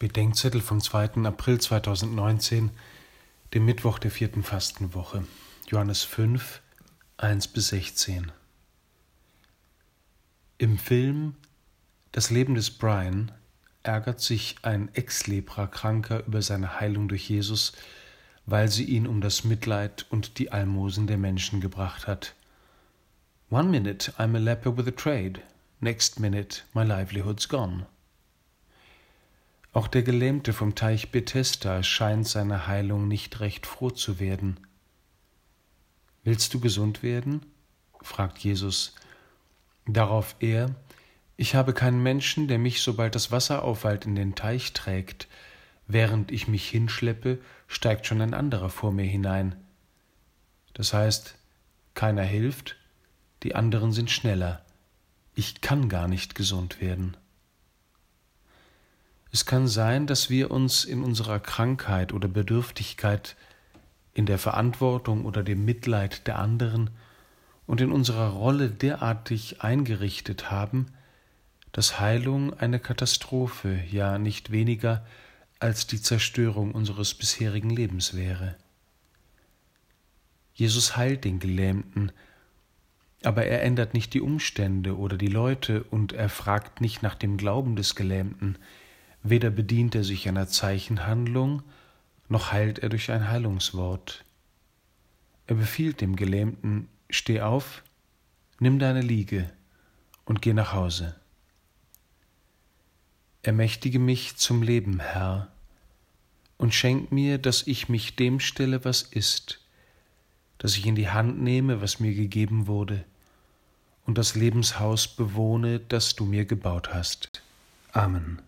Bedenkzettel vom 2. April 2019, dem Mittwoch der vierten Fastenwoche. Johannes 5, 1 bis 16. Im Film Das Leben des Brian ärgert sich ein Ex-Lepra-Kranker über seine Heilung durch Jesus, weil sie ihn um das Mitleid und die Almosen der Menschen gebracht hat. One minute I'm a leper with a trade, next minute my livelihood's gone. Auch der Gelähmte vom Teich Bethesda scheint seiner Heilung nicht recht froh zu werden. Willst du gesund werden? fragt Jesus. Darauf er, ich habe keinen Menschen, der mich, sobald das Wasser aufweilt, in den Teich trägt. Während ich mich hinschleppe, steigt schon ein anderer vor mir hinein. Das heißt, keiner hilft, die anderen sind schneller. Ich kann gar nicht gesund werden. Es kann sein, dass wir uns in unserer Krankheit oder Bedürftigkeit, in der Verantwortung oder dem Mitleid der anderen und in unserer Rolle derartig eingerichtet haben, dass Heilung eine Katastrophe, ja nicht weniger als die Zerstörung unseres bisherigen Lebens wäre. Jesus heilt den Gelähmten, aber er ändert nicht die Umstände oder die Leute und er fragt nicht nach dem Glauben des Gelähmten, Weder bedient er sich einer Zeichenhandlung, noch heilt er durch ein Heilungswort. Er befiehlt dem Gelähmten, steh auf, nimm deine Liege und geh nach Hause. Ermächtige mich zum Leben, Herr, und schenk mir, dass ich mich dem stelle, was ist, dass ich in die Hand nehme, was mir gegeben wurde, und das Lebenshaus bewohne, das du mir gebaut hast. Amen.